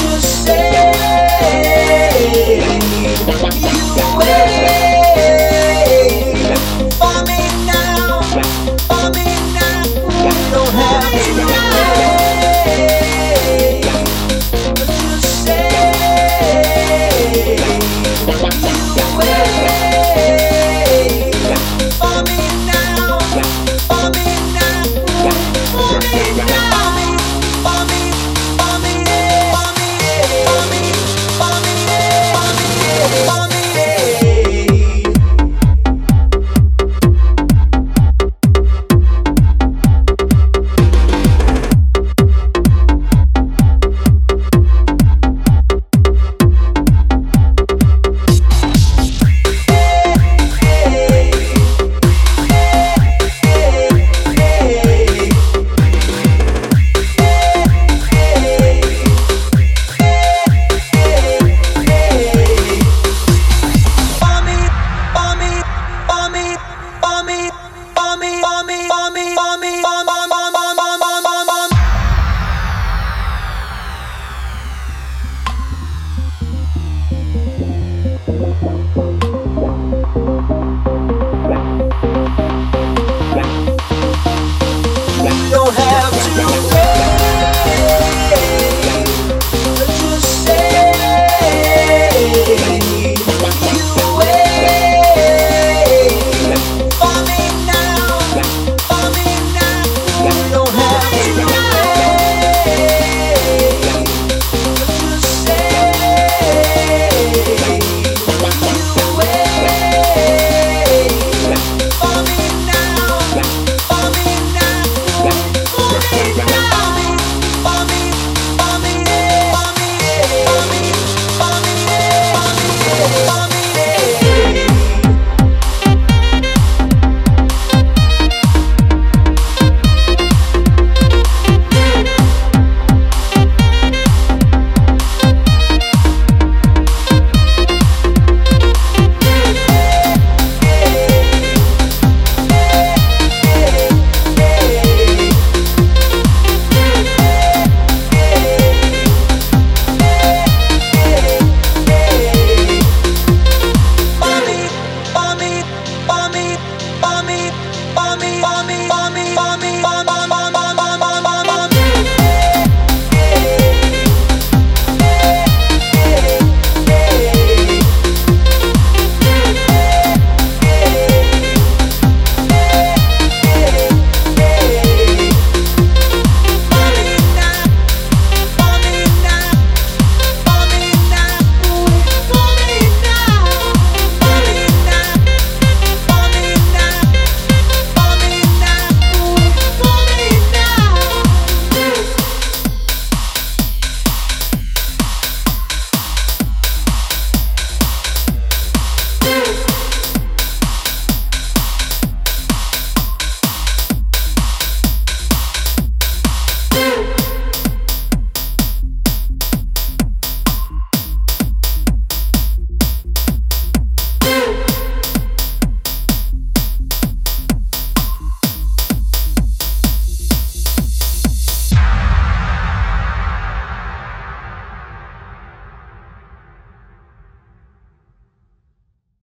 Just say you. Face